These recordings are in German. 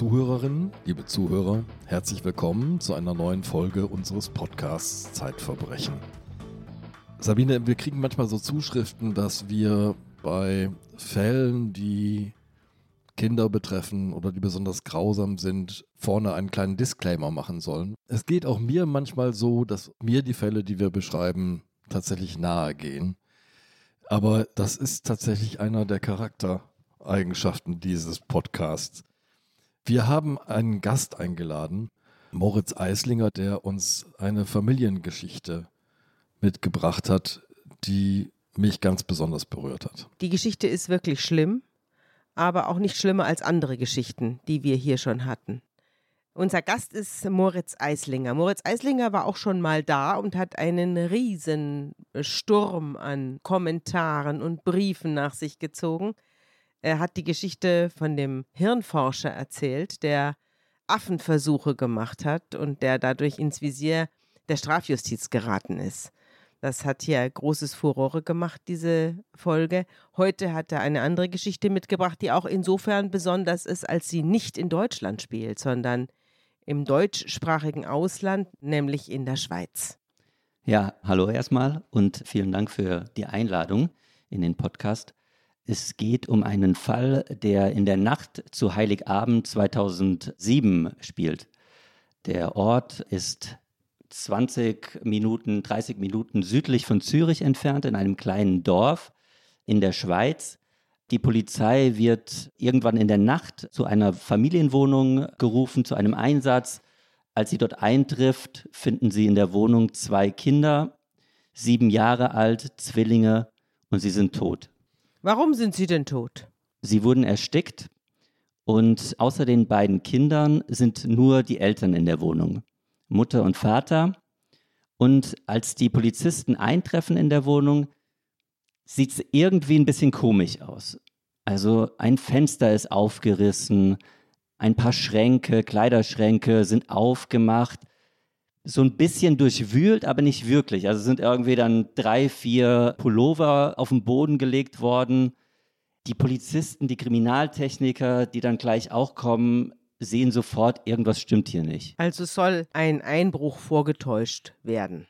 Zuhörerinnen, liebe Zuhörer, herzlich willkommen zu einer neuen Folge unseres Podcasts Zeitverbrechen. Sabine, wir kriegen manchmal so Zuschriften, dass wir bei Fällen, die Kinder betreffen oder die besonders grausam sind, vorne einen kleinen Disclaimer machen sollen. Es geht auch mir manchmal so, dass mir die Fälle, die wir beschreiben, tatsächlich nahe gehen. Aber das ist tatsächlich einer der Charaktereigenschaften dieses Podcasts. Wir haben einen Gast eingeladen, Moritz Eislinger, der uns eine Familiengeschichte mitgebracht hat, die mich ganz besonders berührt hat. Die Geschichte ist wirklich schlimm, aber auch nicht schlimmer als andere Geschichten, die wir hier schon hatten. Unser Gast ist Moritz Eislinger. Moritz Eislinger war auch schon mal da und hat einen riesen Sturm an Kommentaren und Briefen nach sich gezogen. Er hat die Geschichte von dem Hirnforscher erzählt, der Affenversuche gemacht hat und der dadurch ins Visier der Strafjustiz geraten ist. Das hat hier großes Furore gemacht, diese Folge. Heute hat er eine andere Geschichte mitgebracht, die auch insofern besonders ist, als sie nicht in Deutschland spielt, sondern im deutschsprachigen Ausland, nämlich in der Schweiz. Ja, hallo erstmal und vielen Dank für die Einladung in den Podcast. Es geht um einen Fall, der in der Nacht zu Heiligabend 2007 spielt. Der Ort ist 20 Minuten, 30 Minuten südlich von Zürich entfernt, in einem kleinen Dorf in der Schweiz. Die Polizei wird irgendwann in der Nacht zu einer Familienwohnung gerufen, zu einem Einsatz. Als sie dort eintrifft, finden sie in der Wohnung zwei Kinder, sieben Jahre alt, Zwillinge, und sie sind tot. Warum sind sie denn tot? Sie wurden erstickt und außer den beiden Kindern sind nur die Eltern in der Wohnung, Mutter und Vater. Und als die Polizisten eintreffen in der Wohnung, sieht es irgendwie ein bisschen komisch aus. Also ein Fenster ist aufgerissen, ein paar Schränke, Kleiderschränke sind aufgemacht, so ein bisschen durchwühlt, aber nicht wirklich. Also sind irgendwie dann drei, vier Pullover auf den Boden gelegt worden. Die Polizisten, die Kriminaltechniker, die dann gleich auch kommen, sehen sofort, irgendwas stimmt hier nicht. Also soll ein Einbruch vorgetäuscht werden.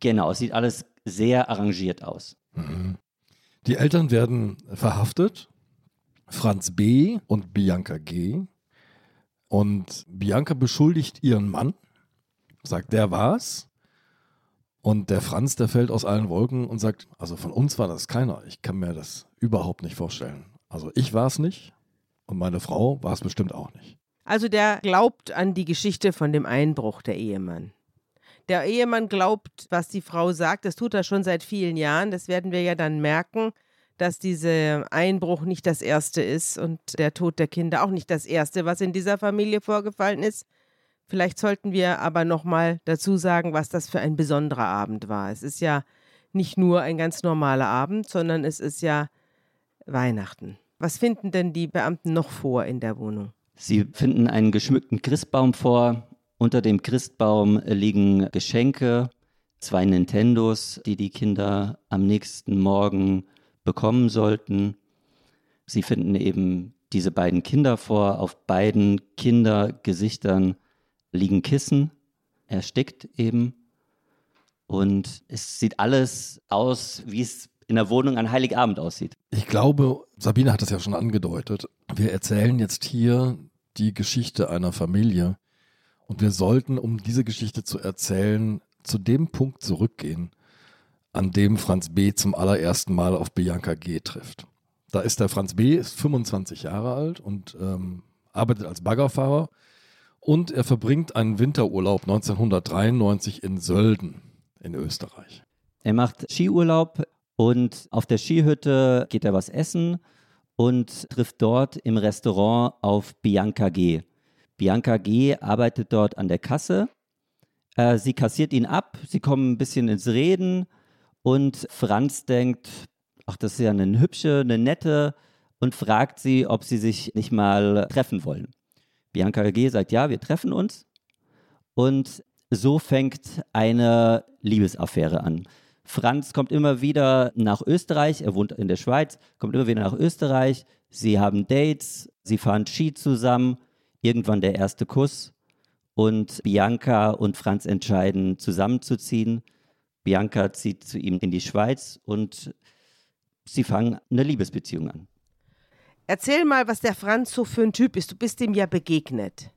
Genau, es sieht alles sehr arrangiert aus. Mhm. Die Eltern werden verhaftet. Franz B. und Bianca G. Und Bianca beschuldigt ihren Mann, sagt, der war's. Und der Franz, der fällt aus allen Wolken und sagt, also von uns war das keiner. Ich kann mir das überhaupt nicht vorstellen. Also ich war es nicht und meine Frau war es bestimmt auch nicht. Also der glaubt an die Geschichte von dem Einbruch, der Ehemann. Der Ehemann glaubt, was die Frau sagt. Das tut er schon seit vielen Jahren. Das werden wir ja dann merken, dass dieser Einbruch nicht das erste ist und der Tod der Kinder auch nicht das erste, was in dieser Familie vorgefallen ist. Vielleicht sollten wir aber noch mal dazu sagen, was das für ein besonderer Abend war. Es ist ja nicht nur ein ganz normaler Abend, sondern es ist ja Weihnachten. Was finden denn die Beamten noch vor in der Wohnung? Sie finden einen geschmückten Christbaum vor, unter dem Christbaum liegen Geschenke, zwei Nintendos, die die Kinder am nächsten Morgen bekommen sollten. Sie finden eben diese beiden Kinder vor. Auf beiden Kindergesichtern liegen Kissen, erstickt eben. Und es sieht alles aus, wie es in der Wohnung an Heiligabend aussieht. Ich glaube, Sabine hat das ja schon angedeutet. Wir erzählen jetzt hier die Geschichte einer Familie, und wir sollten, um diese Geschichte zu erzählen, zu dem Punkt zurückgehen, an dem Franz B. zum allerersten Mal auf Bianca G. trifft. Da ist der Franz B. ist 25 Jahre alt und ähm, arbeitet als Baggerfahrer und er verbringt einen Winterurlaub 1993 in Sölden in Österreich. Er macht Skiurlaub und auf der Skihütte geht er was essen und trifft dort im Restaurant auf Bianca G. Bianca G. arbeitet dort an der Kasse. Äh, sie kassiert ihn ab, sie kommen ein bisschen ins Reden und Franz denkt, ach, das ist ja eine hübsche, eine nette und fragt sie, ob sie sich nicht mal treffen wollen. Bianca G. sagt, ja, wir treffen uns. Und so fängt eine Liebesaffäre an. Franz kommt immer wieder nach Österreich, er wohnt in der Schweiz, kommt immer wieder nach Österreich. Sie haben Dates, sie fahren Ski zusammen irgendwann der erste Kuss und Bianca und Franz entscheiden, zusammenzuziehen. Bianca zieht zu ihm in die Schweiz und sie fangen eine Liebesbeziehung an. Erzähl mal, was der Franz so für ein Typ ist. Du bist ihm ja begegnet.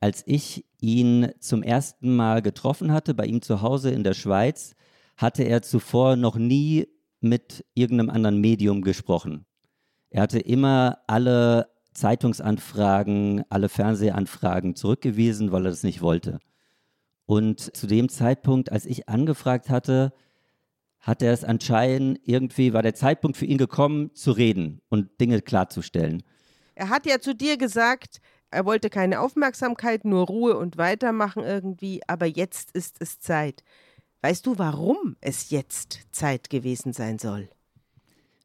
Als ich ihn zum ersten Mal getroffen hatte, bei ihm zu Hause in der Schweiz, hatte er zuvor noch nie mit irgendeinem anderen Medium gesprochen. Er hatte immer alle Zeitungsanfragen, alle Fernsehanfragen zurückgewiesen, weil er das nicht wollte. Und zu dem Zeitpunkt, als ich angefragt hatte, hat er es anscheinend irgendwie, war der Zeitpunkt für ihn gekommen, zu reden und Dinge klarzustellen. Er hat ja zu dir gesagt, er wollte keine Aufmerksamkeit, nur Ruhe und weitermachen irgendwie, aber jetzt ist es Zeit. Weißt du, warum es jetzt Zeit gewesen sein soll?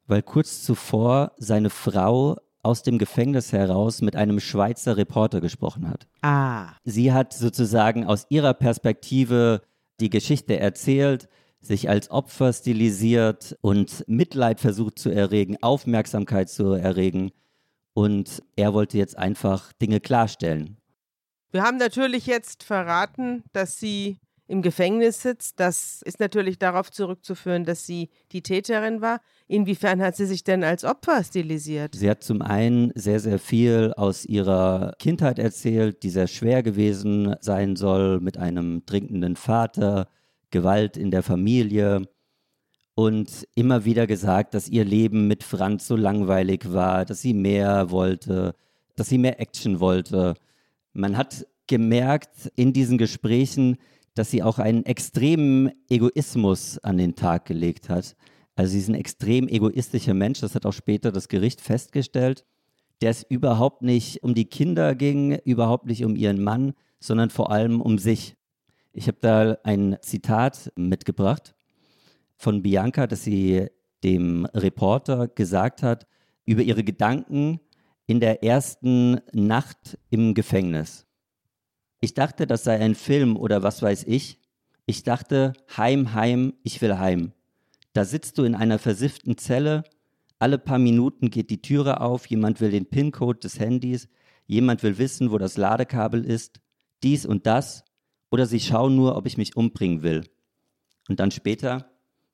Weil kurz zuvor seine Frau aus dem Gefängnis heraus mit einem Schweizer Reporter gesprochen hat. Ah. Sie hat sozusagen aus ihrer Perspektive die Geschichte erzählt, sich als Opfer stilisiert und Mitleid versucht zu erregen, Aufmerksamkeit zu erregen. Und er wollte jetzt einfach Dinge klarstellen. Wir haben natürlich jetzt verraten, dass sie im Gefängnis sitzt. Das ist natürlich darauf zurückzuführen, dass sie die Täterin war. Inwiefern hat sie sich denn als Opfer stilisiert? Sie hat zum einen sehr, sehr viel aus ihrer Kindheit erzählt, die sehr schwer gewesen sein soll, mit einem trinkenden Vater, Gewalt in der Familie und immer wieder gesagt, dass ihr Leben mit Franz so langweilig war, dass sie mehr wollte, dass sie mehr Action wollte. Man hat gemerkt in diesen Gesprächen, dass sie auch einen extremen Egoismus an den Tag gelegt hat. Also sie ist ein extrem egoistischer Mensch, das hat auch später das Gericht festgestellt, der es überhaupt nicht um die Kinder ging, überhaupt nicht um ihren Mann, sondern vor allem um sich. Ich habe da ein Zitat mitgebracht von Bianca, das sie dem Reporter gesagt hat über ihre Gedanken in der ersten Nacht im Gefängnis. Ich dachte, das sei ein Film oder was weiß ich. Ich dachte, heim, heim, ich will heim. Da sitzt du in einer versifften Zelle, alle paar Minuten geht die Türe auf, jemand will den PIN-Code des Handys, jemand will wissen, wo das Ladekabel ist, dies und das, oder sie schauen nur, ob ich mich umbringen will. Und dann später,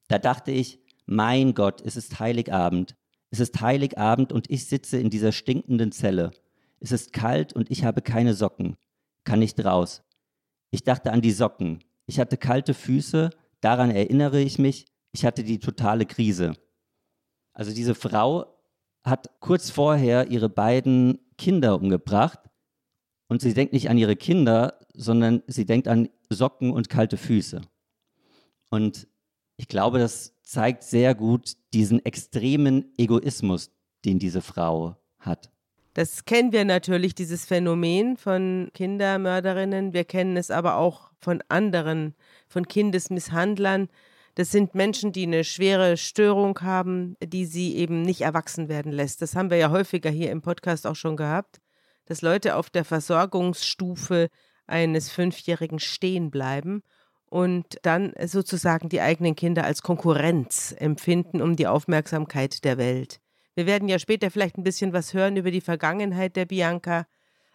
da dachte ich, mein Gott, es ist Heiligabend. Es ist Heiligabend und ich sitze in dieser stinkenden Zelle. Es ist kalt und ich habe keine Socken kann nicht raus. Ich dachte an die Socken. Ich hatte kalte Füße, daran erinnere ich mich. Ich hatte die totale Krise. Also diese Frau hat kurz vorher ihre beiden Kinder umgebracht und sie denkt nicht an ihre Kinder, sondern sie denkt an Socken und kalte Füße. Und ich glaube, das zeigt sehr gut diesen extremen Egoismus, den diese Frau hat. Das kennen wir natürlich, dieses Phänomen von Kindermörderinnen. Wir kennen es aber auch von anderen, von Kindesmisshandlern. Das sind Menschen, die eine schwere Störung haben, die sie eben nicht erwachsen werden lässt. Das haben wir ja häufiger hier im Podcast auch schon gehabt, dass Leute auf der Versorgungsstufe eines Fünfjährigen stehen bleiben und dann sozusagen die eigenen Kinder als Konkurrenz empfinden um die Aufmerksamkeit der Welt. Wir werden ja später vielleicht ein bisschen was hören über die Vergangenheit der Bianca,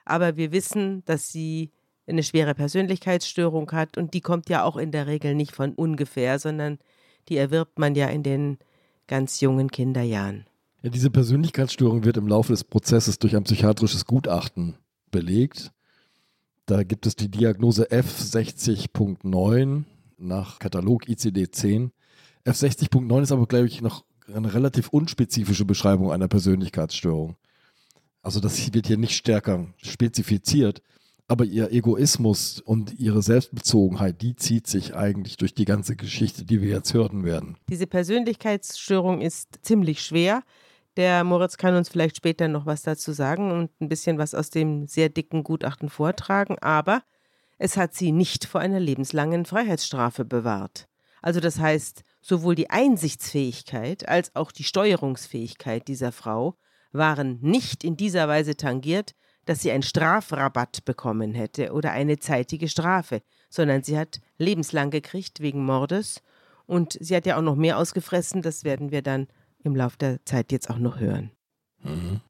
aber wir wissen, dass sie eine schwere Persönlichkeitsstörung hat und die kommt ja auch in der Regel nicht von ungefähr, sondern die erwirbt man ja in den ganz jungen Kinderjahren. Ja, diese Persönlichkeitsstörung wird im Laufe des Prozesses durch ein psychiatrisches Gutachten belegt. Da gibt es die Diagnose F60.9 nach Katalog ICD-10. F60.9 ist aber, glaube ich, noch eine relativ unspezifische Beschreibung einer Persönlichkeitsstörung. Also das wird hier nicht stärker spezifiziert, aber ihr Egoismus und ihre Selbstbezogenheit, die zieht sich eigentlich durch die ganze Geschichte, die wir jetzt hören werden. Diese Persönlichkeitsstörung ist ziemlich schwer. Der Moritz kann uns vielleicht später noch was dazu sagen und ein bisschen was aus dem sehr dicken Gutachten vortragen, aber es hat sie nicht vor einer lebenslangen Freiheitsstrafe bewahrt. Also das heißt, sowohl die Einsichtsfähigkeit als auch die Steuerungsfähigkeit dieser Frau waren nicht in dieser Weise tangiert, dass sie einen Strafrabatt bekommen hätte oder eine zeitige Strafe, sondern sie hat lebenslang gekriegt wegen Mordes und sie hat ja auch noch mehr ausgefressen, das werden wir dann im Laufe der Zeit jetzt auch noch hören. Mhm.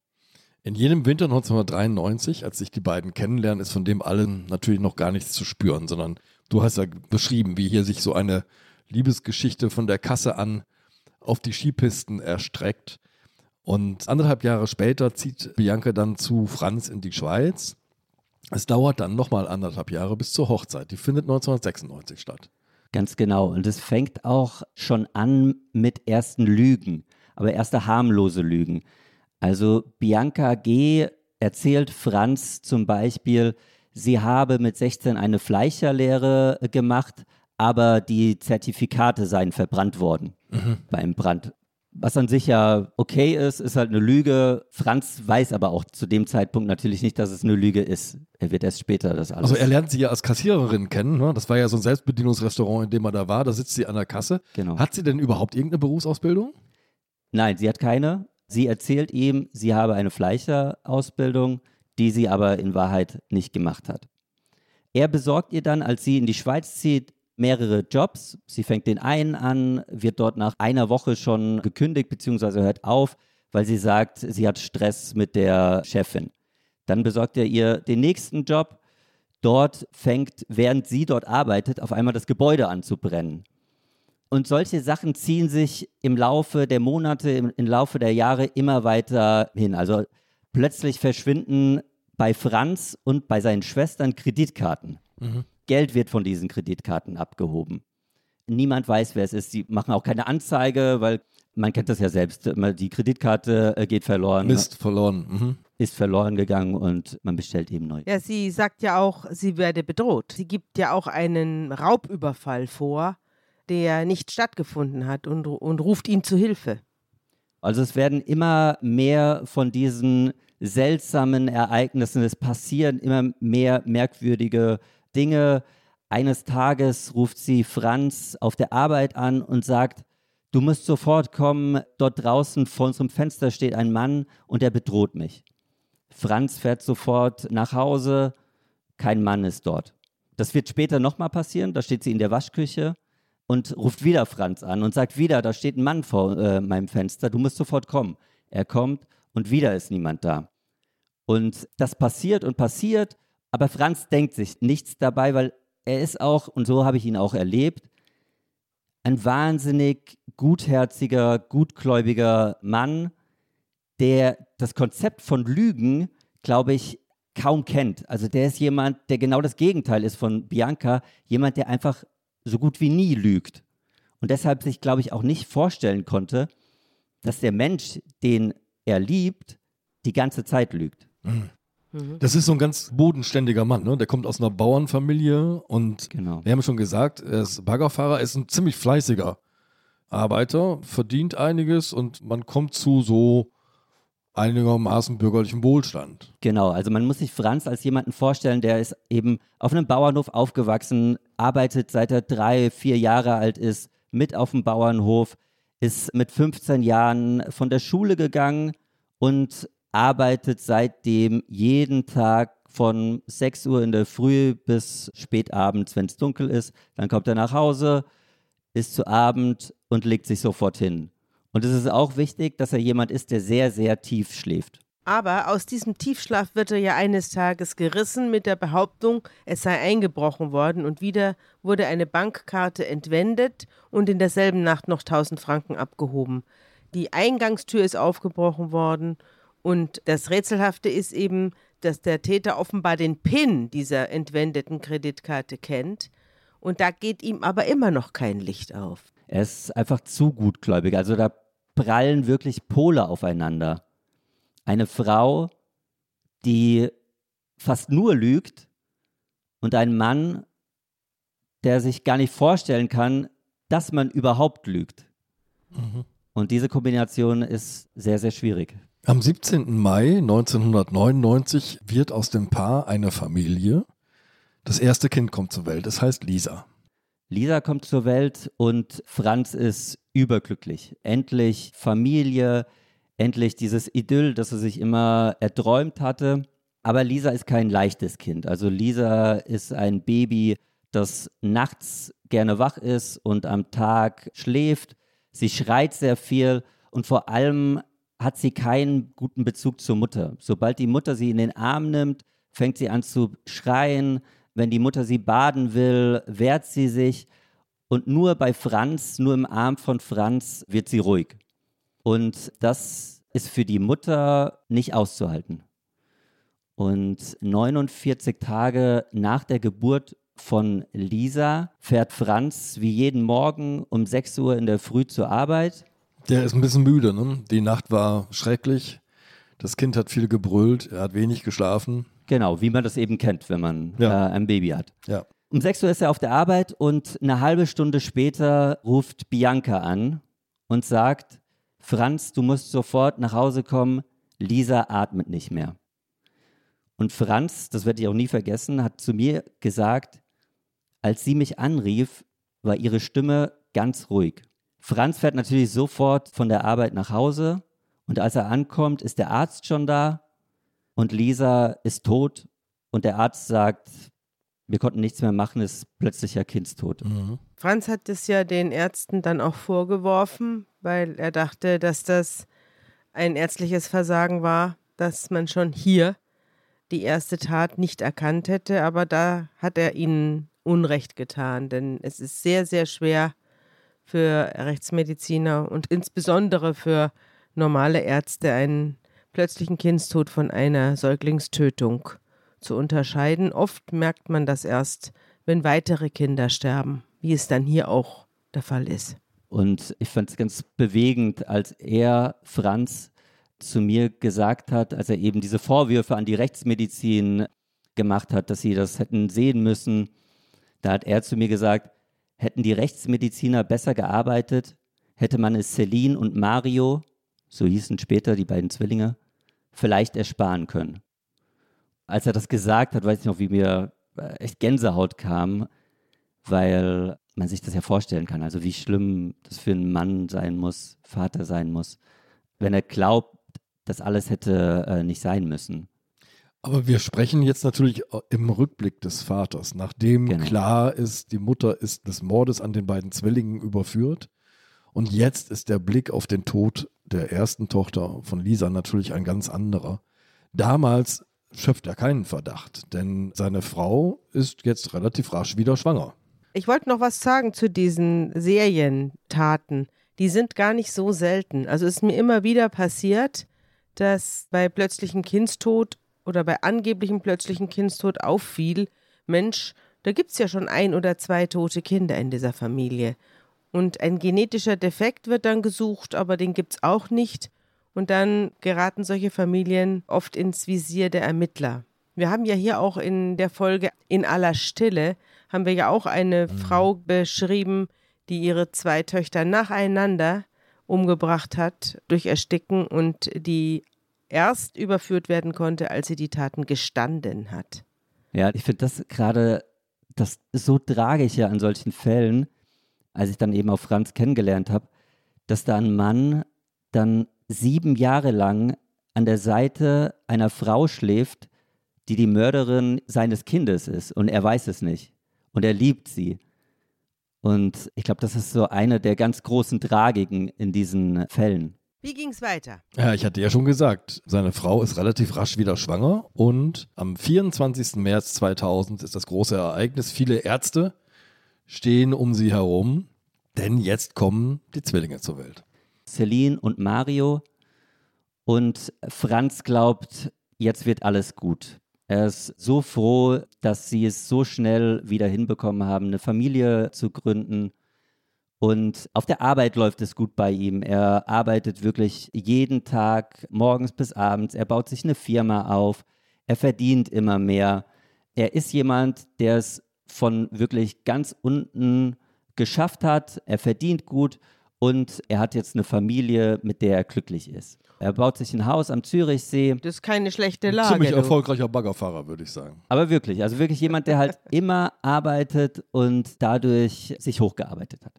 In jenem Winter 1993, als sich die beiden kennenlernen, ist von dem allen natürlich noch gar nichts zu spüren, sondern du hast ja beschrieben, wie hier sich so eine Liebesgeschichte von der Kasse an auf die Skipisten erstreckt. Und anderthalb Jahre später zieht Bianca dann zu Franz in die Schweiz. Es dauert dann nochmal anderthalb Jahre bis zur Hochzeit. Die findet 1996 statt. Ganz genau. Und es fängt auch schon an mit ersten Lügen, aber erste harmlose Lügen. Also Bianca G. erzählt Franz zum Beispiel, sie habe mit 16 eine Fleischerlehre gemacht, aber die Zertifikate seien verbrannt worden mhm. beim Brand. Was an sich ja okay ist, ist halt eine Lüge. Franz weiß aber auch zu dem Zeitpunkt natürlich nicht, dass es eine Lüge ist. Er wird erst später das alles. Also er lernt sie ja als Kassiererin kennen. Ne? Das war ja so ein Selbstbedienungsrestaurant, in dem er da war. Da sitzt sie an der Kasse. Genau. Hat sie denn überhaupt irgendeine Berufsausbildung? Nein, sie hat keine. Sie erzählt ihm, sie habe eine Fleischerausbildung, die sie aber in Wahrheit nicht gemacht hat. Er besorgt ihr dann, als sie in die Schweiz zieht, mehrere Jobs. Sie fängt den einen an, wird dort nach einer Woche schon gekündigt bzw. hört auf, weil sie sagt, sie hat Stress mit der Chefin. Dann besorgt er ihr den nächsten Job. Dort fängt, während sie dort arbeitet, auf einmal das Gebäude an zu brennen. Und solche Sachen ziehen sich im Laufe der Monate, im, im Laufe der Jahre immer weiter hin. Also plötzlich verschwinden bei Franz und bei seinen Schwestern Kreditkarten. Mhm. Geld wird von diesen Kreditkarten abgehoben. Niemand weiß, wer es ist. Sie machen auch keine Anzeige, weil man kennt das ja selbst. Die Kreditkarte äh, geht verloren. Mist, verloren. Mhm. Ist verloren gegangen und man bestellt eben neu. Ja, sie sagt ja auch, sie werde bedroht. Sie gibt ja auch einen Raubüberfall vor der nicht stattgefunden hat und, und ruft ihn zu Hilfe. Also es werden immer mehr von diesen seltsamen Ereignissen, es passieren immer mehr merkwürdige Dinge. Eines Tages ruft sie Franz auf der Arbeit an und sagt, du musst sofort kommen, dort draußen vor unserem Fenster steht ein Mann und er bedroht mich. Franz fährt sofort nach Hause, kein Mann ist dort. Das wird später nochmal passieren, da steht sie in der Waschküche und ruft wieder Franz an und sagt wieder, da steht ein Mann vor äh, meinem Fenster, du musst sofort kommen. Er kommt und wieder ist niemand da. Und das passiert und passiert, aber Franz denkt sich nichts dabei, weil er ist auch, und so habe ich ihn auch erlebt, ein wahnsinnig gutherziger, gutgläubiger Mann, der das Konzept von Lügen, glaube ich, kaum kennt. Also der ist jemand, der genau das Gegenteil ist von Bianca, jemand, der einfach so gut wie nie lügt. Und deshalb sich, glaube ich, auch nicht vorstellen konnte, dass der Mensch, den er liebt, die ganze Zeit lügt. Mhm. Das ist so ein ganz bodenständiger Mann, ne? Der kommt aus einer Bauernfamilie und genau. wir haben schon gesagt, er ist Baggerfahrer, ist ein ziemlich fleißiger Arbeiter, verdient einiges und man kommt zu so einigermaßen bürgerlichen Wohlstand. Genau, also man muss sich Franz als jemanden vorstellen, der ist eben auf einem Bauernhof aufgewachsen, arbeitet seit er drei, vier Jahre alt ist, mit auf dem Bauernhof, ist mit 15 Jahren von der Schule gegangen und arbeitet seitdem jeden Tag von 6 Uhr in der Früh bis spät abends, wenn es dunkel ist. Dann kommt er nach Hause, ist zu Abend und legt sich sofort hin. Und es ist auch wichtig, dass er jemand ist, der sehr, sehr tief schläft. Aber aus diesem Tiefschlaf wird er ja eines Tages gerissen mit der Behauptung, es sei eingebrochen worden und wieder wurde eine Bankkarte entwendet und in derselben Nacht noch 1000 Franken abgehoben. Die Eingangstür ist aufgebrochen worden und das Rätselhafte ist eben, dass der Täter offenbar den PIN dieser entwendeten Kreditkarte kennt und da geht ihm aber immer noch kein Licht auf. Er ist einfach zu gutgläubig. Also da prallen wirklich Pole aufeinander. Eine Frau, die fast nur lügt und ein Mann, der sich gar nicht vorstellen kann, dass man überhaupt lügt. Mhm. Und diese Kombination ist sehr, sehr schwierig. Am 17. Mai 1999 wird aus dem Paar eine Familie. Das erste Kind kommt zur Welt, es heißt Lisa. Lisa kommt zur Welt und Franz ist überglücklich. Endlich Familie, endlich dieses Idyll, das er sich immer erträumt hatte. Aber Lisa ist kein leichtes Kind. Also Lisa ist ein Baby, das nachts gerne wach ist und am Tag schläft. Sie schreit sehr viel und vor allem hat sie keinen guten Bezug zur Mutter. Sobald die Mutter sie in den Arm nimmt, fängt sie an zu schreien. Wenn die Mutter sie baden will, wehrt sie sich. Und nur bei Franz, nur im Arm von Franz wird sie ruhig. Und das ist für die Mutter nicht auszuhalten. Und 49 Tage nach der Geburt von Lisa fährt Franz wie jeden Morgen um 6 Uhr in der Früh zur Arbeit. Der ist ein bisschen müde, ne? Die Nacht war schrecklich. Das Kind hat viel gebrüllt, er hat wenig geschlafen. Genau, wie man das eben kennt, wenn man Ja. äh, ein Baby hat. Ja. Um 6 Uhr ist er auf der Arbeit und eine halbe Stunde später ruft Bianca an und sagt, Franz, du musst sofort nach Hause kommen, Lisa atmet nicht mehr. Und Franz, das werde ich auch nie vergessen, hat zu mir gesagt, als sie mich anrief, war ihre Stimme ganz ruhig. Franz fährt natürlich sofort von der Arbeit nach Hause und als er ankommt, ist der Arzt schon da und Lisa ist tot und der Arzt sagt, wir konnten nichts mehr machen, ist plötzlicher Kindstod. Mhm. Franz hat es ja den Ärzten dann auch vorgeworfen, weil er dachte, dass das ein ärztliches Versagen war, dass man schon hier die erste Tat nicht erkannt hätte. Aber da hat er ihnen Unrecht getan, denn es ist sehr, sehr schwer für Rechtsmediziner und insbesondere für normale Ärzte einen plötzlichen Kindstod von einer Säuglingstötung zu unterscheiden. Oft merkt man das erst, wenn weitere Kinder sterben, wie es dann hier auch der Fall ist. Und ich fand es ganz bewegend, als er, Franz, zu mir gesagt hat, als er eben diese Vorwürfe an die Rechtsmedizin gemacht hat, dass sie das hätten sehen müssen, da hat er zu mir gesagt, hätten die Rechtsmediziner besser gearbeitet, hätte man es Celine und Mario, so hießen später die beiden Zwillinge, vielleicht ersparen können. Als er das gesagt hat, weiß ich noch, wie mir äh, echt Gänsehaut kam, weil man sich das ja vorstellen kann, also wie schlimm das für einen Mann sein muss, Vater sein muss, wenn er glaubt, das alles hätte äh, nicht sein müssen. Aber wir sprechen jetzt natürlich im Rückblick des Vaters, nachdem Genau. klar ist, die Mutter ist des Mordes an den beiden Zwillingen überführt. Und jetzt ist der Blick auf den Tod der ersten Tochter von Lisa natürlich ein ganz anderer. Damals schöpft er keinen Verdacht, denn seine Frau ist jetzt relativ rasch wieder schwanger. Ich wollte noch was sagen zu diesen Serientaten. Die sind gar nicht so selten. Also ist mir immer wieder passiert, dass bei plötzlichem Kindstod oder bei angeblichem plötzlichem Kindstod auffiel, Mensch, da gibt es ja schon ein oder zwei tote Kinder in dieser Familie. Und ein genetischer Defekt wird dann gesucht, aber den gibt es auch nicht. Und dann geraten solche Familien oft ins Visier der Ermittler. Wir haben ja hier auch in der Folge In aller Stille, haben wir ja auch eine Frau beschrieben, die ihre zwei Töchter nacheinander umgebracht hat durch Ersticken und die erst überführt werden konnte, als sie die Taten gestanden hat. Ja, ich finde das gerade das so tragische an solchen Fällen, als ich dann eben auch Franz kennengelernt habe, dass da ein Mann dann sieben Jahre lang an der Seite einer Frau schläft, die die Mörderin seines Kindes ist und er weiß es nicht und er liebt sie. Und ich glaube, das ist so eine der ganz großen Tragiken in diesen Fällen. Wie ging's weiter? Ja, ich hatte ja schon gesagt, seine Frau ist relativ rasch wieder schwanger und am 24. März 2000 ist das große Ereignis. Viele Ärzte stehen um sie herum, denn jetzt kommen die Zwillinge zur Welt. Celine und Mario. Und Franz glaubt, jetzt wird alles gut. Er ist so froh, dass sie es so schnell wieder hinbekommen haben, eine Familie zu gründen. Und auf der Arbeit läuft es gut bei ihm. Er arbeitet wirklich jeden Tag, morgens bis abends. Er baut sich eine Firma auf. Er verdient immer mehr. Er ist jemand, der es von wirklich ganz unten geschafft hat. Er verdient gut und er hat jetzt eine Familie, mit der er glücklich ist. Er baut sich ein Haus am Zürichsee. Das ist keine schlechte Lage. Ziemlich du. erfolgreicher Baggerfahrer, würde ich sagen. Aber wirklich, also wirklich jemand, der halt immer arbeitet und dadurch sich hochgearbeitet hat.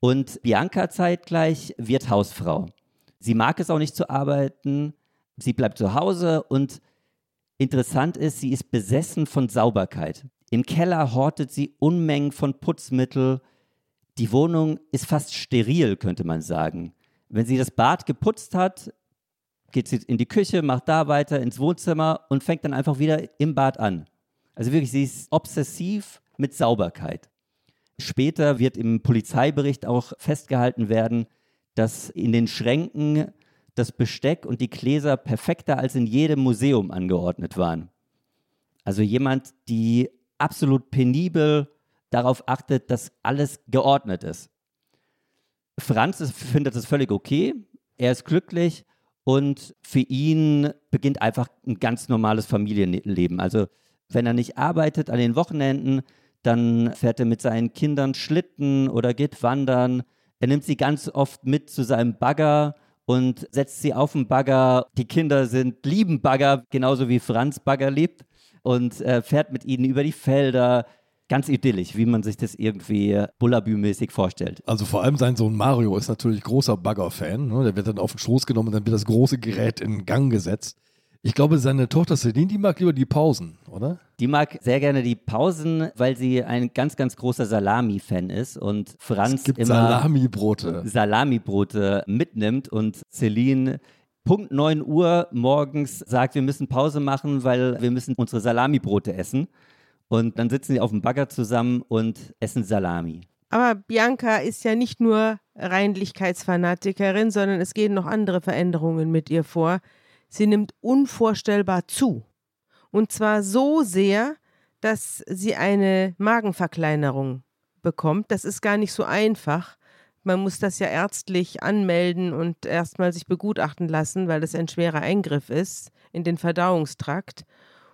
Und Bianca zeitgleich wird Hausfrau. Sie mag es auch nicht zu arbeiten. Sie bleibt zu Hause und interessant ist, sie ist besessen von Sauberkeit. Im Keller hortet sie Unmengen von Putzmittel. Die Wohnung ist fast steril, könnte man sagen. Wenn sie das Bad geputzt hat, geht sie in die Küche, macht da weiter ins Wohnzimmer und fängt dann einfach wieder im Bad an. Also wirklich, sie ist obsessiv mit Sauberkeit. Später wird im Polizeibericht auch festgehalten werden, dass in den Schränken das Besteck und die Gläser perfekter als in jedem Museum angeordnet waren. Also jemand, die absolut penibel darauf achtet, dass alles geordnet ist. Franz ist, findet das völlig okay, er ist glücklich und für ihn beginnt einfach ein ganz normales Familienleben. Also wenn er nicht arbeitet an den Wochenenden, dann fährt er mit seinen Kindern Schlitten oder geht wandern. Er nimmt sie ganz oft mit zu seinem Bagger und setzt sie auf den Bagger. Die Kinder sind lieben Bagger, genauso wie Franz Bagger liebt und äh, fährt mit ihnen über die Felder. Ganz idyllisch, wie man sich das irgendwie Bullabü-mäßig vorstellt. Also vor allem sein Sohn Mario ist natürlich großer Bagger-Fan. Ne? Der wird dann auf den Schoß genommen und dann wird das große Gerät in Gang gesetzt. Ich glaube, seine Tochter Celine, die mag lieber die Pausen, oder? Die mag sehr gerne die Pausen, weil sie ein ganz, ganz großer Salami-Fan ist und Franz es gibt immer Salamibrote. Salamibrote mitnimmt und Celine Punkt 9 Uhr morgens sagt, wir müssen Pause machen, weil wir müssen unsere Salamibrote essen. Und dann sitzen sie auf dem Bagger zusammen und essen Salami. Aber Bianca ist ja nicht nur Reinlichkeitsfanatikerin, sondern es gehen noch andere Veränderungen mit ihr vor. Sie nimmt unvorstellbar zu. Und zwar so sehr, dass sie eine Magenverkleinerung bekommt. Das ist gar nicht so einfach. Man muss das ja ärztlich anmelden und erstmal sich begutachten lassen, weil das ein schwerer Eingriff ist in den Verdauungstrakt.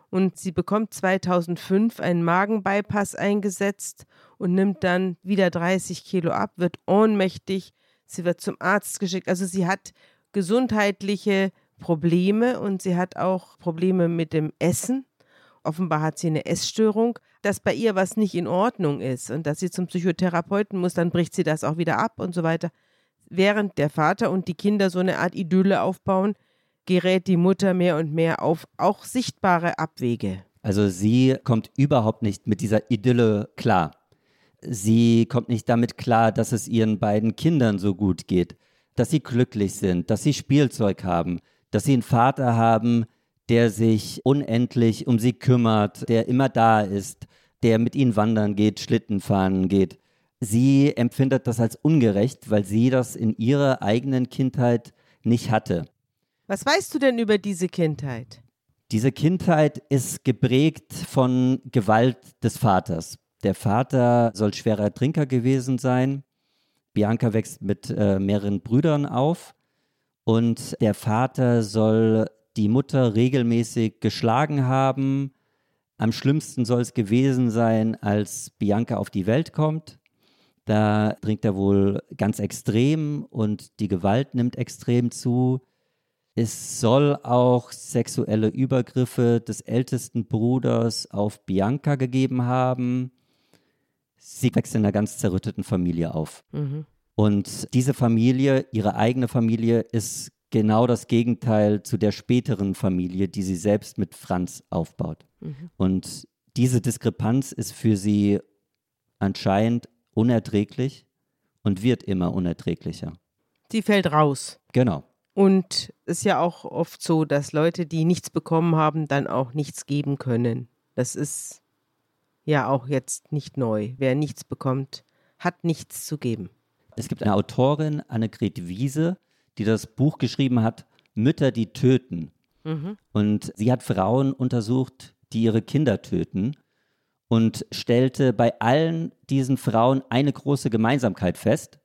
Und sie bekommt 2005 einen Magenbypass eingesetzt und nimmt dann wieder 30 Kilo ab, wird ohnmächtig, sie wird zum Arzt geschickt. Also sie hat gesundheitliche Probleme und sie hat auch Probleme mit dem Essen. Offenbar hat sie eine Essstörung, dass bei ihr was nicht in Ordnung ist und dass sie zum Psychotherapeuten muss, dann bricht sie das auch wieder ab und so weiter. Während der Vater und die Kinder so eine Art Idylle aufbauen, gerät die Mutter mehr und mehr auf auch sichtbare Abwege. Also sie kommt überhaupt nicht mit dieser Idylle klar. Sie kommt nicht damit klar, dass es ihren beiden Kindern so gut geht, dass sie glücklich sind, dass sie Spielzeug haben, dass sie einen Vater haben, der sich unendlich um sie kümmert, der immer da ist, der mit ihnen wandern geht, Schlitten fahren geht. Sie empfindet das als ungerecht, weil sie das in ihrer eigenen Kindheit nicht hatte. Was weißt du denn über diese Kindheit? Diese Kindheit ist geprägt von Gewalt des Vaters. Der Vater soll schwerer Trinker gewesen sein. Bianca wächst mit äh, mehreren Brüdern auf und der Vater soll die Mutter regelmäßig geschlagen haben. Am schlimmsten soll es gewesen sein, als Bianca auf die Welt kommt. Da trinkt er wohl ganz extrem und die Gewalt nimmt extrem zu. Es soll auch sexuelle Übergriffe des ältesten Bruders auf Bianca gegeben haben. Sie wächst in einer ganz zerrütteten Familie auf. Mhm. Und diese Familie, ihre eigene Familie, ist genau das Gegenteil zu der späteren Familie, die sie selbst mit Franz aufbaut. Mhm. Und diese Diskrepanz ist für sie anscheinend unerträglich und wird immer unerträglicher. Sie fällt raus. Genau. Und es ist ja auch oft so, dass Leute, die nichts bekommen haben, dann auch nichts geben können. Das ist ja auch jetzt nicht neu. Wer nichts bekommt, hat nichts zu geben. Es gibt eine Autorin, Annegret Wiese, die das Buch geschrieben hat, Mütter, die töten. Mhm. Und sie hat Frauen untersucht, die ihre Kinder töten und stellte bei allen diesen Frauen eine große Gemeinsamkeit fest.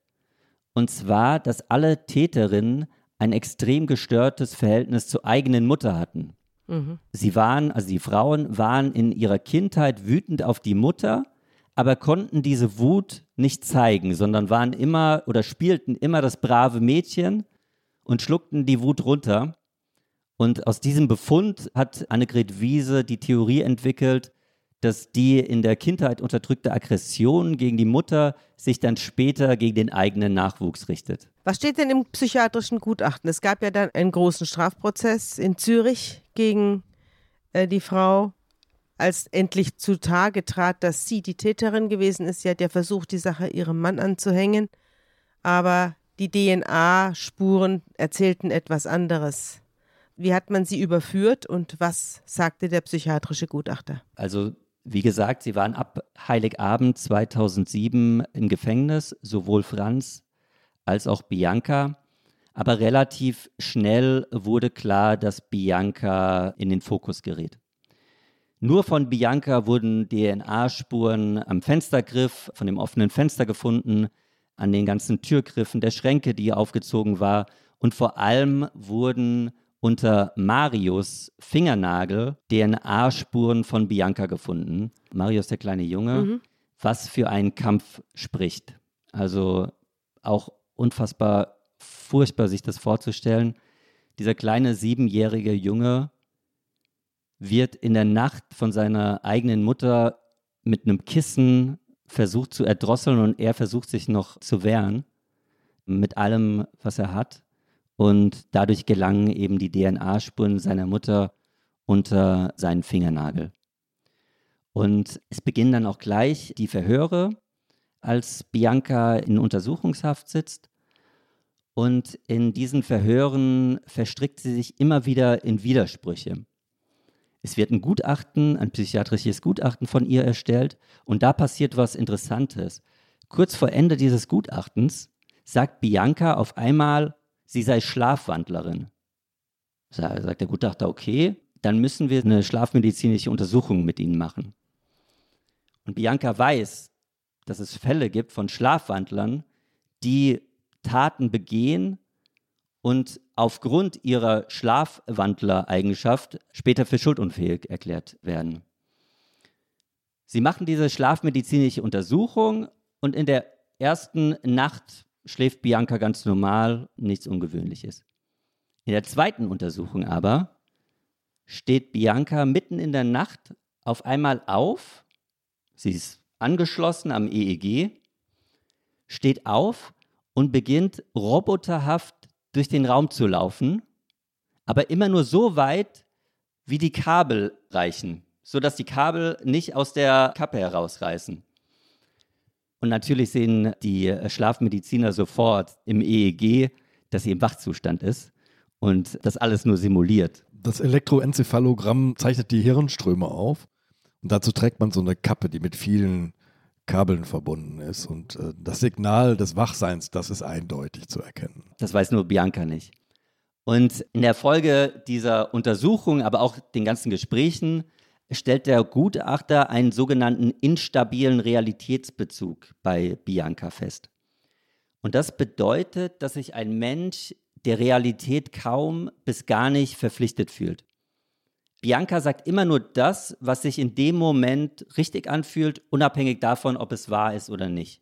Und zwar, dass alle Täterinnen ein extrem gestörtes Verhältnis zur eigenen Mutter hatten. Mhm. Sie waren, also die Frauen waren in ihrer Kindheit wütend auf die Mutter aber konnten diese Wut nicht zeigen, sondern waren immer oder spielten immer das brave Mädchen und schluckten die Wut runter. Und aus diesem Befund hat Annegret Wiese die Theorie entwickelt, dass die in der Kindheit unterdrückte Aggression gegen die Mutter sich dann später gegen den eigenen Nachwuchs richtet. Was steht denn im psychiatrischen Gutachten? Es gab ja dann einen großen Strafprozess in Zürich gegen äh, die Frau als endlich zutage trat, dass sie die Täterin gewesen ist. Sie hat ja versucht, die Sache ihrem Mann anzuhängen, aber die DNA-Spuren erzählten etwas anderes. Wie hat man sie überführt und was sagte der psychiatrische Gutachter? Also wie gesagt, sie waren ab Heiligabend 2007 im Gefängnis, sowohl Franz als auch Bianca. Aber relativ schnell wurde klar, dass Bianca in den Fokus gerät. Nur von Bianca wurden DNA-Spuren am Fenstergriff, von dem offenen Fenster gefunden, an den ganzen Türgriffen der Schränke, die aufgezogen war. Und vor allem wurden unter Marius Fingernagel DNA-Spuren von Bianca gefunden. Marius, der kleine Junge, mhm. was für einen Kampf spricht. Also auch unfassbar furchtbar, sich das vorzustellen. Dieser kleine siebenjährige Junge wird in der Nacht von seiner eigenen Mutter mit einem Kissen versucht zu erdrosseln und er versucht sich noch zu wehren mit allem, was er hat. Und dadurch gelangen eben die DNA-Spuren seiner Mutter unter seinen Fingernagel. Und es beginnen dann auch gleich die Verhöre, als Bianca in Untersuchungshaft sitzt. Und in diesen Verhören verstrickt sie sich immer wieder in Widersprüche. Es wird ein Gutachten, ein psychiatrisches Gutachten von ihr erstellt und da passiert was Interessantes. Kurz vor Ende dieses Gutachtens sagt Bianca auf einmal, sie sei Schlafwandlerin. Da sagt der Gutachter, okay, dann müssen wir eine schlafmedizinische Untersuchung mit ihnen machen. Und Bianca weiß, dass es Fälle gibt von Schlafwandlern, die Taten begehen und aufgrund ihrer Schlafwandlereigenschaft später für schuldunfähig erklärt werden. Sie machen diese schlafmedizinische Untersuchung und in der ersten Nacht schläft Bianca ganz normal, nichts Ungewöhnliches. In der zweiten Untersuchung aber steht Bianca mitten in der Nacht auf einmal auf, sie ist angeschlossen am EEG, steht auf und beginnt roboterhaft durch den Raum zu laufen, aber immer nur so weit, wie die Kabel reichen, sodass die Kabel nicht aus der Kappe herausreißen. Und natürlich sehen die Schlafmediziner sofort im EEG, dass sie im Wachzustand ist und das alles nur simuliert. Das Elektroenzephalogramm zeichnet die Hirnströme auf und dazu trägt man so eine Kappe, die mit vielen Kabeln verbunden ist. Und äh, das Signal des Wachseins, das ist eindeutig zu erkennen. Das weiß nur Bianca nicht. Und in der Folge dieser Untersuchung, aber auch den ganzen Gesprächen, stellt der Gutachter einen sogenannten instabilen Realitätsbezug bei Bianca fest. Und das bedeutet, dass sich ein Mensch der Realität kaum bis gar nicht verpflichtet fühlt. Bianca sagt immer nur das, was sich in dem Moment richtig anfühlt, unabhängig davon, ob es wahr ist oder nicht.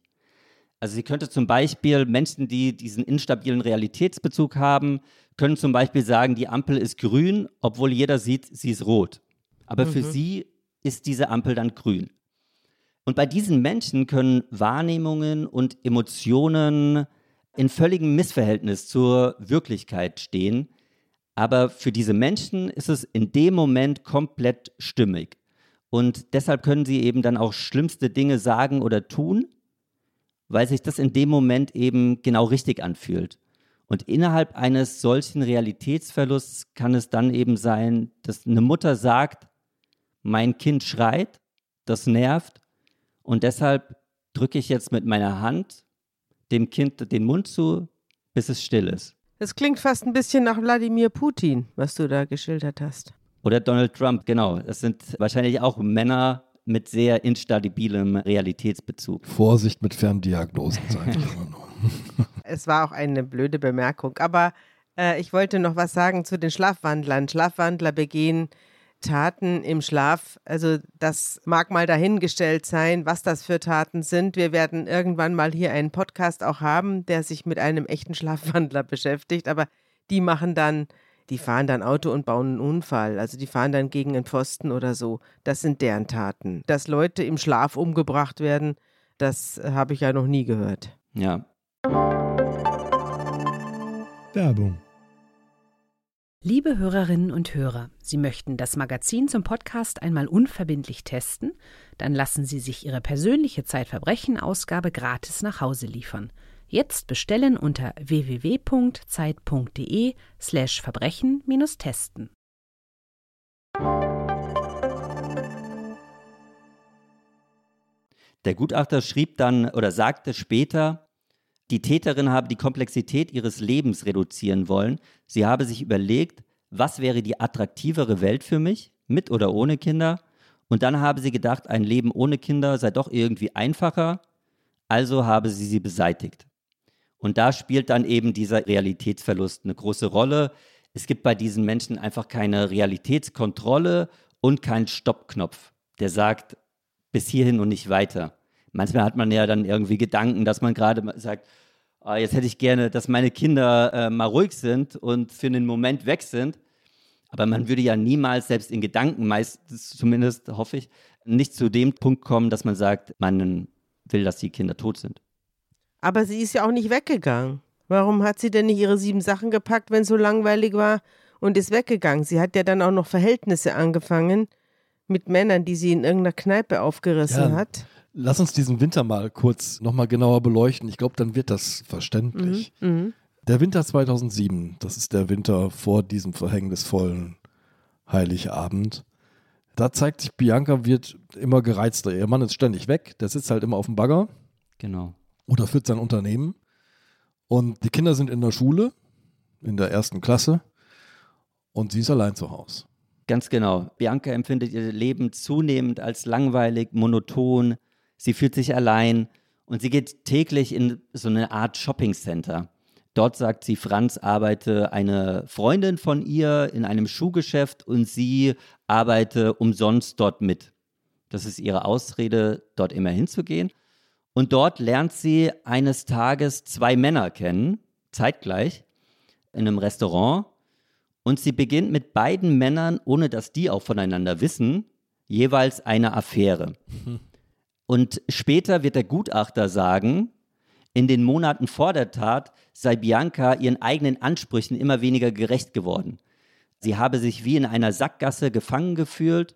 Also sie könnte zum Beispiel Menschen, die diesen instabilen Realitätsbezug haben, können zum Beispiel sagen, die Ampel ist grün, obwohl jeder sieht, sie ist rot. Aber mhm. für sie ist diese Ampel dann grün. Und bei diesen Menschen können Wahrnehmungen und Emotionen in völligem Missverhältnis zur Wirklichkeit stehen, aber für diese Menschen ist es in dem Moment komplett stimmig. Und deshalb können sie eben dann auch schlimmste Dinge sagen oder tun, weil sich das in dem Moment eben genau richtig anfühlt. Und innerhalb eines solchen Realitätsverlusts kann es dann eben sein, dass eine Mutter sagt, mein Kind schreit, das nervt und deshalb drücke ich jetzt mit meiner Hand dem Kind den Mund zu, bis es still ist. Das klingt fast ein bisschen nach Wladimir Putin, was du da geschildert hast. Oder Donald Trump, genau. Das sind wahrscheinlich auch Männer mit sehr instabilem Realitätsbezug. Vorsicht mit Ferndiagnosen, sage ich immer nur. Es war auch eine blöde Bemerkung, aber äh, ich wollte noch was sagen zu den Schlafwandlern. Schlafwandler begehen Taten im Schlaf, also das mag mal dahingestellt sein, was das für Taten sind. Wir werden irgendwann mal hier einen Podcast auch haben, der sich mit einem echten Schlafwandler beschäftigt, aber die machen dann, die fahren dann Auto und bauen einen Unfall, also die fahren dann gegen einen Pfosten oder so. Das sind deren Taten. Dass Leute im Schlaf umgebracht werden, das habe ich ja noch nie gehört. Ja. Werbung Liebe Hörerinnen und Hörer, Sie möchten das Magazin zum Podcast einmal unverbindlich testen? Dann lassen Sie sich Ihre persönliche Zeitverbrechen-Ausgabe gratis nach Hause liefern. Jetzt bestellen unter www.zeit.de slash Verbrechen-testen. Der Gutachter schrieb dann oder sagte später, die Täterin habe die Komplexität ihres Lebens reduzieren wollen. Sie habe sich überlegt, was wäre die attraktivere Welt für mich, mit oder ohne Kinder? Und dann habe sie gedacht, ein Leben ohne Kinder sei doch irgendwie einfacher, also habe sie sie beseitigt. Und da spielt dann eben dieser Realitätsverlust eine große Rolle. Es gibt bei diesen Menschen einfach keine Realitätskontrolle und keinen Stoppknopf, der sagt, bis hierhin und nicht weiter. Manchmal hat man ja dann irgendwie Gedanken, dass man gerade sagt, oh, jetzt hätte ich gerne, dass meine Kinder äh, mal ruhig sind und für einen Moment weg sind. Aber man würde ja niemals, selbst in Gedanken, meistens zumindest hoffe ich, nicht zu dem Punkt kommen, dass man sagt, man will, dass die Kinder tot sind. Aber sie ist ja auch nicht weggegangen. Warum hat sie denn nicht ihre sieben Sachen gepackt, wenn es so langweilig war und ist weggegangen? Sie hat ja dann auch noch Verhältnisse angefangen mit Männern, die sie in irgendeiner Kneipe aufgerissen ja, hat. Lass uns diesen Winter mal kurz nochmal genauer beleuchten. Ich glaube, dann wird das verständlich. Mhm, mhm, der Winter 2007, das ist der Winter vor diesem verhängnisvollen Heiligabend. Da zeigt sich, Bianca wird immer gereizter. Ihr Mann ist ständig weg, der sitzt halt immer auf dem Bagger. Genau. Oder führt sein Unternehmen. Und die Kinder sind in der Schule, in der ersten Klasse. Und sie ist allein zu Hause. Ganz genau. Bianca empfindet ihr Leben zunehmend als langweilig, monoton. Sie fühlt sich allein und sie geht täglich in so eine Art Shoppingcenter. Dort sagt sie, Franz arbeite eine Freundin von ihr in einem Schuhgeschäft und sie arbeite umsonst dort mit. Das ist ihre Ausrede, dort immer hinzugehen. Und dort lernt sie eines Tages zwei Männer kennen, zeitgleich, in einem Restaurant. Und sie beginnt mit beiden Männern, ohne dass die auch voneinander wissen, jeweils eine Affäre. Und später wird der Gutachter sagen, in den Monaten vor der Tat sei Bianca ihren eigenen Ansprüchen immer weniger gerecht geworden. Sie habe sich wie in einer Sackgasse gefangen gefühlt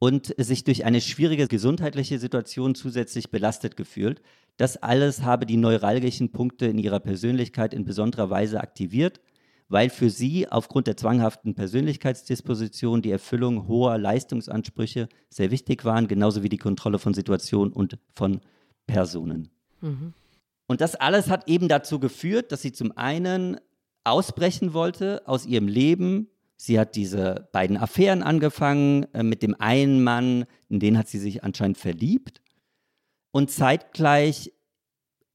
und sich durch eine schwierige gesundheitliche Situation zusätzlich belastet gefühlt. Das alles habe die neuralgischen Punkte in ihrer Persönlichkeit in besonderer Weise aktiviert weil für sie aufgrund der zwanghaften Persönlichkeitsdisposition die Erfüllung hoher Leistungsansprüche sehr wichtig waren, genauso wie die Kontrolle von Situationen und von Personen. Mhm. Und das alles hat eben dazu geführt, dass sie zum einen ausbrechen wollte aus ihrem Leben. Sie hat diese beiden Affären angefangen äh, mit dem einen Mann, in den hat sie sich anscheinend verliebt. Und zeitgleich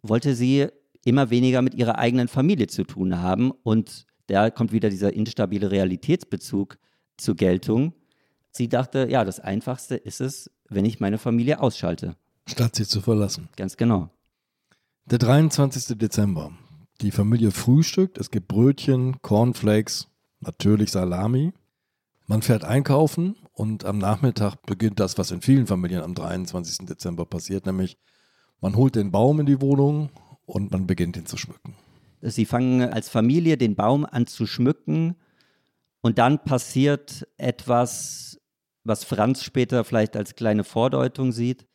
wollte sie immer weniger mit ihrer eigenen Familie zu tun haben und da kommt wieder dieser instabile Realitätsbezug zur Geltung. Sie dachte, ja, das Einfachste ist es, wenn ich meine Familie ausschalte. Statt sie zu verlassen. Ganz genau. Der 23. Dezember. Die Familie frühstückt, es gibt Brötchen, Cornflakes, natürlich Salami. Man fährt einkaufen und am Nachmittag beginnt das, was in vielen Familien am 23. Dezember passiert, nämlich man holt den Baum in die Wohnung und man beginnt ihn zu schmücken. Sie fangen als Familie den Baum an zu schmücken und dann passiert etwas, was Franz später vielleicht als kleine Vordeutung sieht.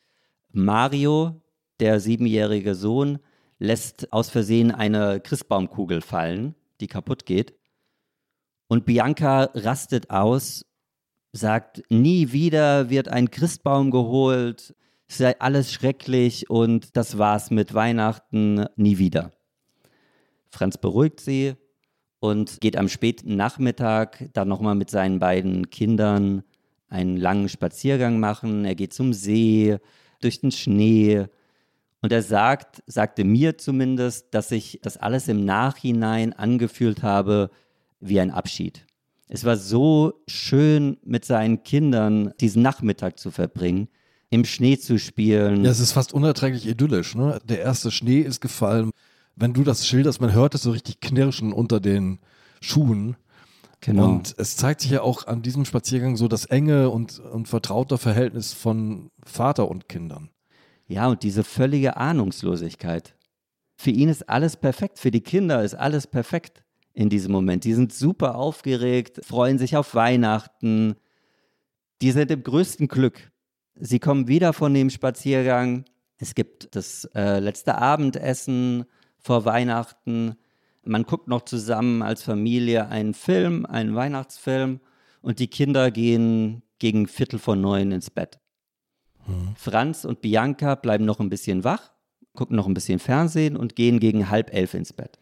Mario, der siebenjährige Sohn, lässt aus Versehen eine Christbaumkugel fallen, die kaputt geht. Und Bianca rastet aus, sagt, nie wieder wird ein Christbaum geholt, es sei alles schrecklich und das war's mit Weihnachten, nie wieder. Franz beruhigt sie und geht am späten Nachmittag dann nochmal mit seinen beiden Kindern einen langen Spaziergang machen. Er geht zum See, durch den Schnee. Und er sagt, sagte mir zumindest, dass ich das alles im Nachhinein angefühlt habe wie ein Abschied. Es war so schön, mit seinen Kindern diesen Nachmittag zu verbringen, im Schnee zu spielen. Ja, es ist fast unerträglich idyllisch. Ne? Der erste Schnee ist gefallen wenn du das schilderst, man hört es so richtig knirschen unter den Schuhen. Genau. Und es zeigt sich ja auch an diesem Spaziergang so das enge und, und vertraute Verhältnis von Vater und Kindern. Ja, und diese völlige Ahnungslosigkeit. Für ihn ist alles perfekt, für die Kinder ist alles perfekt in diesem Moment. Die sind super aufgeregt, freuen sich auf Weihnachten. Die sind im größten Glück. Sie kommen wieder von dem Spaziergang. Es gibt das äh, letzte Abendessen vor Weihnachten. Man guckt noch zusammen als Familie einen Film, einen Weihnachtsfilm und die Kinder gehen gegen Viertel vor neun ins Bett. Mhm. Franz und Bianca bleiben noch ein bisschen wach, gucken noch ein bisschen Fernsehen und gehen gegen halb elf ins Bett.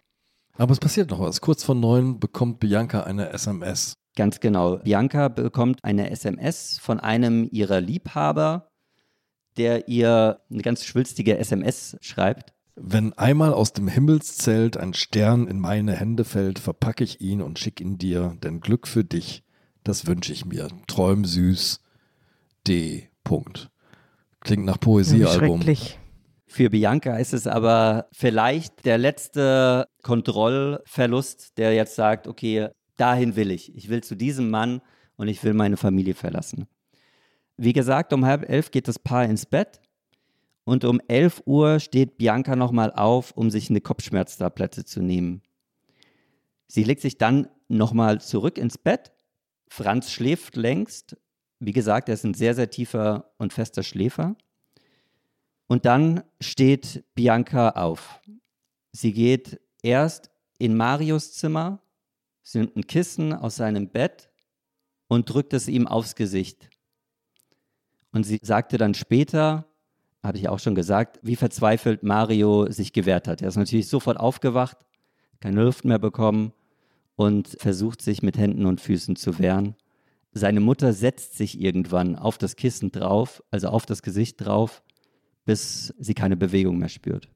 Aber es passiert noch was. Kurz vor neun bekommt Bianca eine SMS. Ganz genau. Bianca bekommt eine SMS von einem ihrer Liebhaber, der ihr eine ganz schwülstige SMS schreibt. Wenn einmal aus dem Himmelszelt ein Stern in meine Hände fällt, verpacke ich ihn und schicke ihn dir, denn Glück für dich, das wünsche ich mir. Träum süß. D. Punkt. Klingt nach Poesiealbum. Schrecklich. Für Bianca ist es aber vielleicht der letzte Kontrollverlust, der jetzt sagt, okay, dahin will ich. Ich will zu diesem Mann und ich will meine Familie verlassen. Wie gesagt, um halb elf geht das Paar ins Bett und um elf Uhr steht Bianca nochmal auf, um sich eine Kopfschmerztablette zu nehmen. Sie legt sich dann nochmal zurück ins Bett. Franz schläft längst. Wie gesagt, er ist ein sehr, sehr tiefer und fester Schläfer. Und dann steht Bianca auf. Sie geht erst in Marios Zimmer, sie nimmt ein Kissen aus seinem Bett und drückt es ihm aufs Gesicht. Und sie sagte dann später, habe ich auch schon gesagt, wie verzweifelt Mario sich gewehrt hat. Er ist natürlich sofort aufgewacht, keine Luft mehr bekommen und versucht sich mit Händen und Füßen zu wehren. Seine Mutter setzt sich irgendwann auf das Kissen drauf, also auf das Gesicht drauf, bis sie keine Bewegung mehr spürt.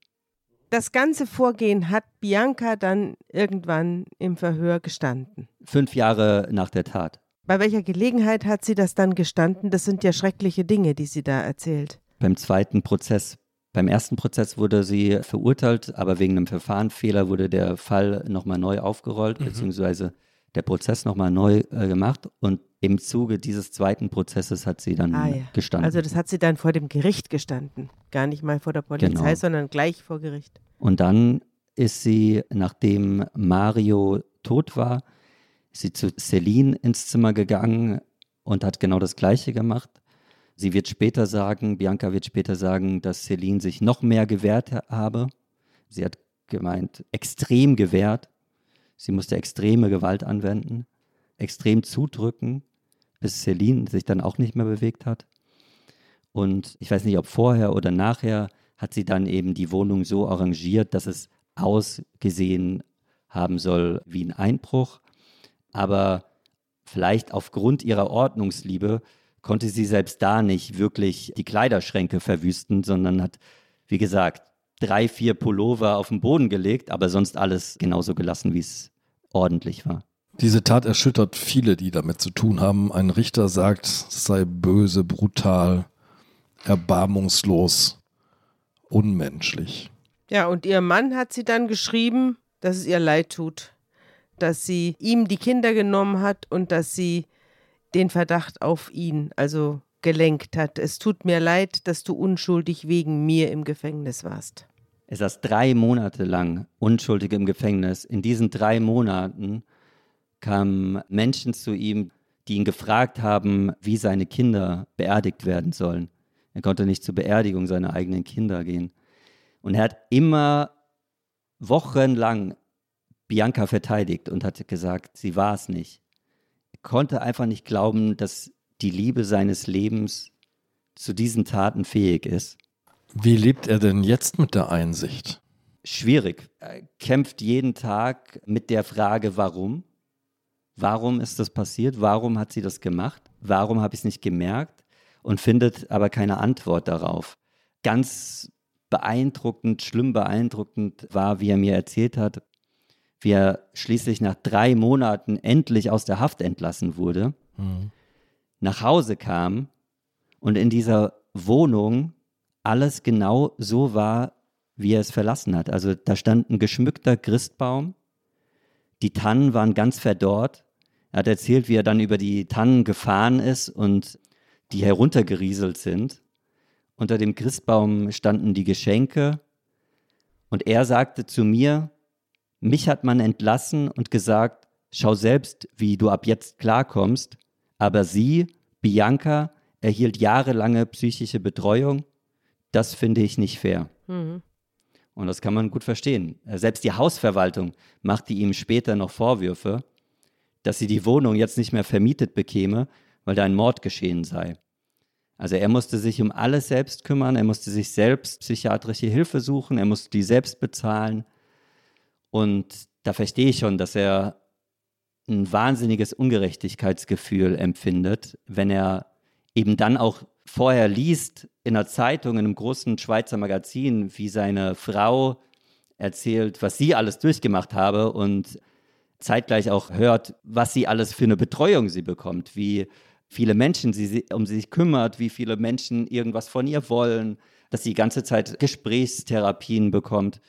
Das ganze Vorgehen hat Bianca dann irgendwann im Verhör gestanden. Fünf Jahre nach der Tat. Bei welcher Gelegenheit hat sie das dann gestanden? Das sind ja schreckliche Dinge, die sie da erzählt. Beim zweiten Prozess. Beim ersten Prozess wurde sie verurteilt, aber wegen einem Verfahrenfehler wurde der Fall nochmal neu aufgerollt, mhm. beziehungsweise der Prozess nochmal neu äh, gemacht. Und im Zuge dieses zweiten Prozesses hat sie dann ah, ja. gestanden. Also das hat sie dann vor dem Gericht gestanden. Gar nicht mal vor der Polizei, genau. sondern gleich vor Gericht. Und dann ist sie, nachdem Mario tot war, ist sie zu Celine ins Zimmer gegangen und hat genau das Gleiche gemacht. Sie wird später sagen, Bianca wird später sagen, dass Celine sich noch mehr gewehrt habe. Sie hat gemeint, extrem gewehrt. Sie musste extreme Gewalt anwenden, extrem zudrücken, bis Celine sich dann auch nicht mehr bewegt hat. Und ich weiß nicht, ob vorher oder nachher hat sie dann eben die Wohnung so arrangiert, dass es ausgesehen haben soll wie ein Einbruch aber vielleicht aufgrund ihrer Ordnungsliebe konnte sie selbst da nicht wirklich die Kleiderschränke verwüsten, sondern hat, wie gesagt, drei, vier Pullover auf den Boden gelegt, aber sonst alles genauso gelassen, wie es ordentlich war. Diese Tat erschüttert viele, die damit zu tun haben. Ein Richter sagt, es sei böse, brutal, erbarmungslos, unmenschlich. Ja, und ihr Mann hat sie dann geschrieben, dass es ihr leid tut dass sie ihm die Kinder genommen hat und dass sie den Verdacht auf ihn, also gelenkt hat. Es tut mir leid, dass du unschuldig wegen mir im Gefängnis warst. Er saß drei Monate lang unschuldig im Gefängnis. In diesen drei Monaten kamen Menschen zu ihm, die ihn gefragt haben, wie seine Kinder beerdigt werden sollen. Er konnte nicht zur Beerdigung seiner eigenen Kinder gehen. Und er hat immer wochenlang Bianca verteidigt und hat gesagt, sie war es nicht. Konnte einfach nicht glauben, dass die Liebe seines Lebens zu diesen Taten fähig ist. Wie lebt er denn jetzt mit der Einsicht? Schwierig. Er kämpft jeden Tag mit der Frage, warum? Warum ist das passiert? Warum hat sie das gemacht? Warum habe ich es nicht gemerkt? Und findet aber keine Antwort darauf. Ganz beeindruckend, schlimm beeindruckend war, wie er mir erzählt hat, wie er schließlich nach drei Monaten endlich aus der Haft entlassen wurde, mhm. nach Hause kam und in dieser Wohnung alles genau so war, wie er es verlassen hat. Also da stand ein geschmückter Christbaum, die Tannen waren ganz verdorrt. Er hat erzählt, wie er dann über die Tannen gefahren ist und die heruntergerieselt sind. Unter dem Christbaum standen die Geschenke und er sagte zu mir, mich hat man entlassen und gesagt, schau selbst, wie du ab jetzt klarkommst. Aber sie, Bianca, erhielt jahrelange psychische Betreuung. Das finde ich nicht fair. Mhm. Und das kann man gut verstehen. Selbst die Hausverwaltung machte ihm später noch Vorwürfe, dass sie die Wohnung jetzt nicht mehr vermietet bekäme, weil da ein Mord geschehen sei. Also er musste sich um alles selbst kümmern, er musste sich selbst psychiatrische Hilfe suchen, er musste die selbst bezahlen. Und da verstehe ich schon, dass er ein wahnsinniges Ungerechtigkeitsgefühl empfindet, wenn er eben dann auch vorher liest in einer Zeitung, in einem großen Schweizer Magazin, wie seine Frau erzählt, was sie alles durchgemacht habe und zeitgleich auch hört, was sie alles für eine Betreuung sie bekommt, wie viele Menschen sie um sich kümmert, wie viele Menschen irgendwas von ihr wollen, dass sie die ganze Zeit Gesprächstherapien bekommt.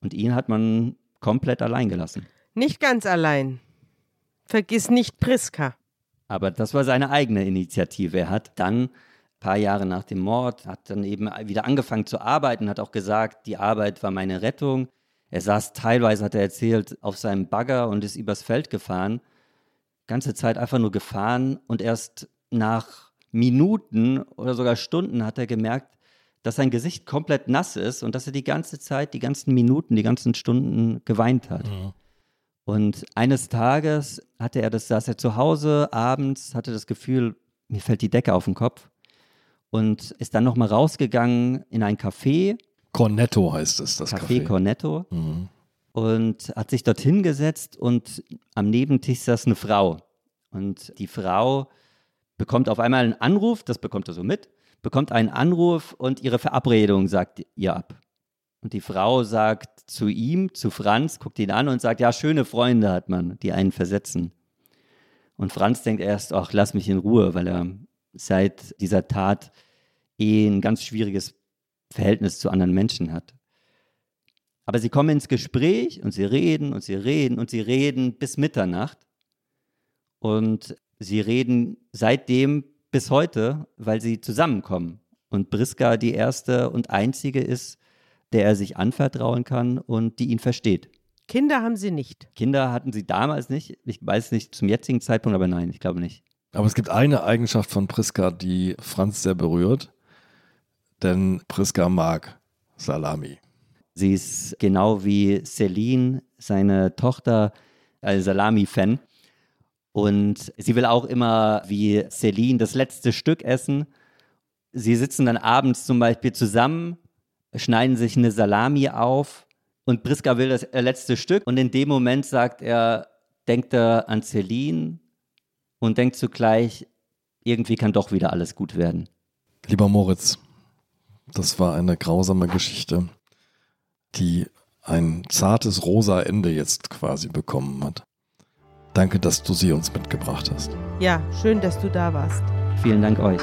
Und ihn hat man komplett allein gelassen. Nicht ganz allein. Vergiss nicht Priska. Aber das war seine eigene Initiative. Er hat dann ein paar Jahre nach dem Mord, hat dann eben wieder angefangen zu arbeiten, hat auch gesagt, die Arbeit war meine Rettung. Er saß teilweise, hat er erzählt, auf seinem Bagger und ist übers Feld gefahren. Ganze Zeit einfach nur gefahren und erst nach Minuten oder sogar Stunden hat er gemerkt, dass sein Gesicht komplett nass ist und dass er die ganze Zeit, die ganzen Minuten, die ganzen Stunden geweint hat. Ja. Und eines Tages hatte er das, saß er zu Hause abends, hatte das Gefühl, mir fällt die Decke auf den Kopf und ist dann nochmal rausgegangen in ein Café Cornetto heißt es, das Café. Café Cornetto. Mhm. Und hat sich dort hingesetzt und am Nebentisch saß eine Frau. Und die Frau bekommt auf einmal einen Anruf, das bekommt er so mit, bekommt einen Anruf und ihre Verabredung sagt ihr ab. Und die Frau sagt zu ihm, zu Franz, guckt ihn an und sagt, ja, schöne Freunde hat man, die einen versetzen. Und Franz denkt erst, ach, lass mich in Ruhe, weil er seit dieser Tat eh ein ganz schwieriges Verhältnis zu anderen Menschen hat. Aber sie kommen ins Gespräch und sie reden und sie reden und sie reden bis Mitternacht. Und sie reden seitdem bis heute, weil sie zusammenkommen. Und Briska die erste und einzige ist, der er sich anvertrauen kann und die ihn versteht. Kinder haben sie nicht. Kinder hatten sie damals nicht. Ich weiß nicht zum jetzigen Zeitpunkt, aber nein, ich glaube nicht. Aber es gibt eine Eigenschaft von Priska, die Franz sehr berührt denn Priska mag Salami. Sie ist genau wie Celine, seine Tochter, ein Salami-Fan. Und sie will auch immer wie Celine das letzte Stück essen. Sie sitzen dann abends zum Beispiel zusammen, schneiden sich eine Salami auf und Priska will das letzte Stück. Und in dem Moment sagt er, denkt er an Celine und denkt zugleich, irgendwie kann doch wieder alles gut werden. Lieber Moritz, das war eine grausame Geschichte, die ein zartes rosa Ende jetzt quasi bekommen hat. Danke, dass du sie uns mitgebracht hast. Ja, schön, dass du da warst. Vielen Dank euch.